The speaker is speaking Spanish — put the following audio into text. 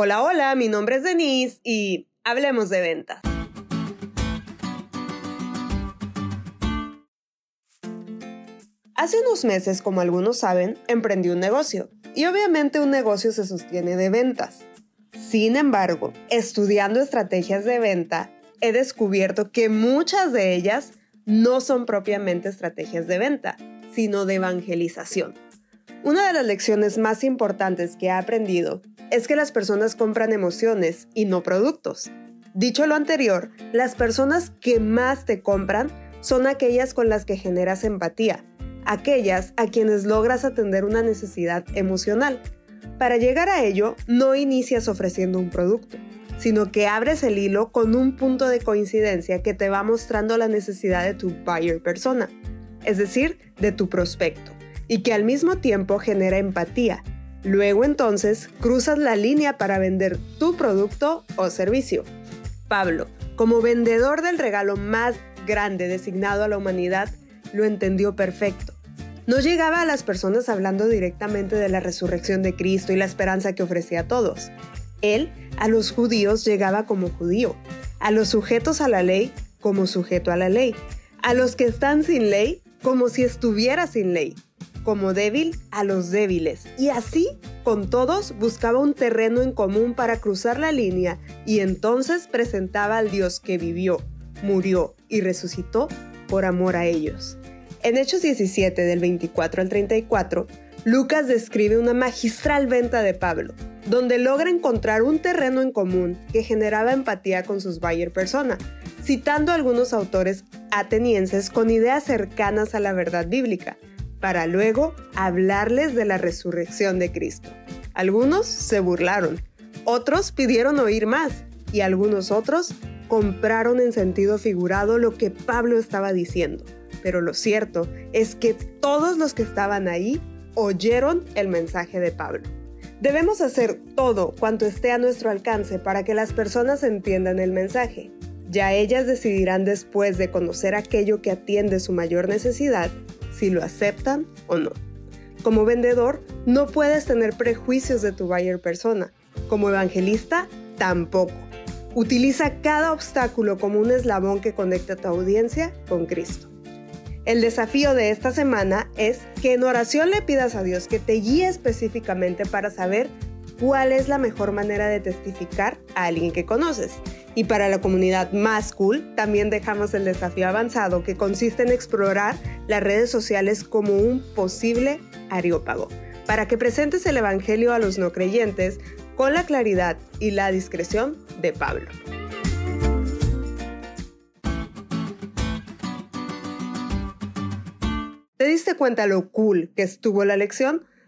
Hola, hola, mi nombre es Denise y hablemos de ventas. Hace unos meses, como algunos saben, emprendí un negocio y obviamente un negocio se sostiene de ventas. Sin embargo, estudiando estrategias de venta, he descubierto que muchas de ellas no son propiamente estrategias de venta, sino de evangelización. Una de las lecciones más importantes que he aprendido es que las personas compran emociones y no productos. Dicho lo anterior, las personas que más te compran son aquellas con las que generas empatía, aquellas a quienes logras atender una necesidad emocional. Para llegar a ello, no inicias ofreciendo un producto, sino que abres el hilo con un punto de coincidencia que te va mostrando la necesidad de tu buyer persona, es decir, de tu prospecto, y que al mismo tiempo genera empatía. Luego entonces cruzas la línea para vender tu producto o servicio. Pablo, como vendedor del regalo más grande designado a la humanidad, lo entendió perfecto no llegaba a las personas hablando directamente de la resurrección de Cristo y la esperanza que ofrecía a todos. Él a los judíos llegaba como judío, a los sujetos a la ley como sujeto a la ley, a los que están sin ley como si estuviera sin ley, como débil a los débiles. Y así, con todos, buscaba un terreno en común para cruzar la línea y entonces presentaba al Dios que vivió, murió y resucitó por amor a ellos. En Hechos 17 del 24 al 34, Lucas describe una magistral venta de Pablo, donde logra encontrar un terreno en común que generaba empatía con sus buyer persona, citando algunos autores atenienses con ideas cercanas a la verdad bíblica, para luego hablarles de la resurrección de Cristo. Algunos se burlaron, otros pidieron oír más y algunos otros compraron en sentido figurado lo que Pablo estaba diciendo pero lo cierto es que todos los que estaban ahí oyeron el mensaje de Pablo. Debemos hacer todo cuanto esté a nuestro alcance para que las personas entiendan el mensaje. Ya ellas decidirán después de conocer aquello que atiende su mayor necesidad si lo aceptan o no. Como vendedor, no puedes tener prejuicios de tu buyer persona. Como evangelista, tampoco. Utiliza cada obstáculo como un eslabón que conecta a tu audiencia con Cristo. El desafío de esta semana es que en oración le pidas a Dios que te guíe específicamente para saber cuál es la mejor manera de testificar a alguien que conoces. Y para la comunidad más cool, también dejamos el desafío avanzado que consiste en explorar las redes sociales como un posible areópago, para que presentes el Evangelio a los no creyentes con la claridad y la discreción de Pablo. ¿Te diste cuenta lo cool que estuvo la lección?